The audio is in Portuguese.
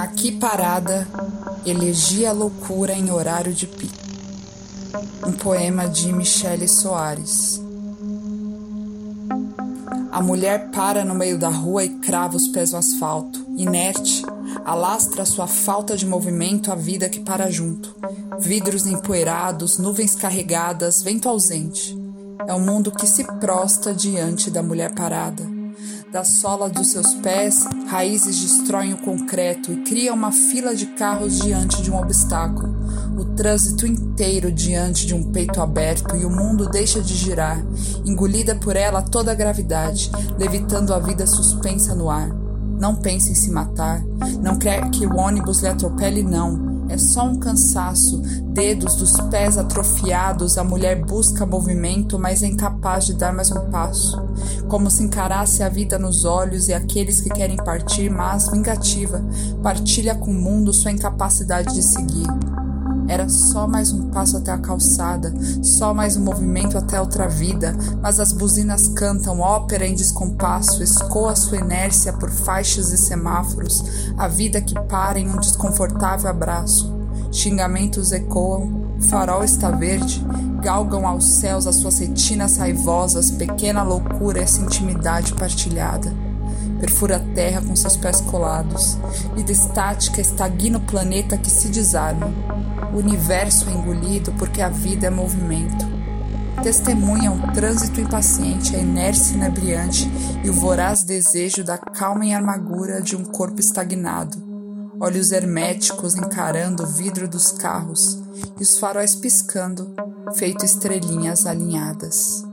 Aqui parada, elegia a loucura em horário de pico. Um poema de Michele Soares. A mulher para no meio da rua e crava os pés no asfalto, inerte, alastra sua falta de movimento à vida que para junto. Vidros empoeirados, nuvens carregadas, vento ausente. É o mundo que se prosta diante da mulher parada. Da sola dos seus pés, raízes destroem o concreto e criam uma fila de carros diante de um obstáculo. O trânsito inteiro diante de um peito aberto e o mundo deixa de girar, engolida por ela toda a gravidade, levitando a vida suspensa no ar. Não pense em se matar, não quer que o ônibus lhe atropele, não. É só um cansaço, dedos dos pés atrofiados, a mulher busca movimento, mas é incapaz de dar mais um passo. Como se encarasse a vida nos olhos e aqueles que querem partir, mas vingativa, partilha com o mundo sua incapacidade de seguir. Era só mais um passo até a calçada, só mais um movimento até outra vida, mas as buzinas cantam ópera em descompasso, escoa sua inércia por faixas e semáforos, a vida que para em um desconfortável abraço. Xingamentos ecoam, o farol está verde, galgam aos céus as suas retinas raivosas, pequena loucura essa intimidade partilhada perfura a terra com seus pés colados. Vida estática estagna o planeta que se desarma. O universo é engolido porque a vida é movimento. Testemunha um trânsito impaciente, a inércia inebriante e o voraz desejo da calma e amargura de um corpo estagnado. Olhos herméticos encarando o vidro dos carros e os faróis piscando, feito estrelinhas alinhadas.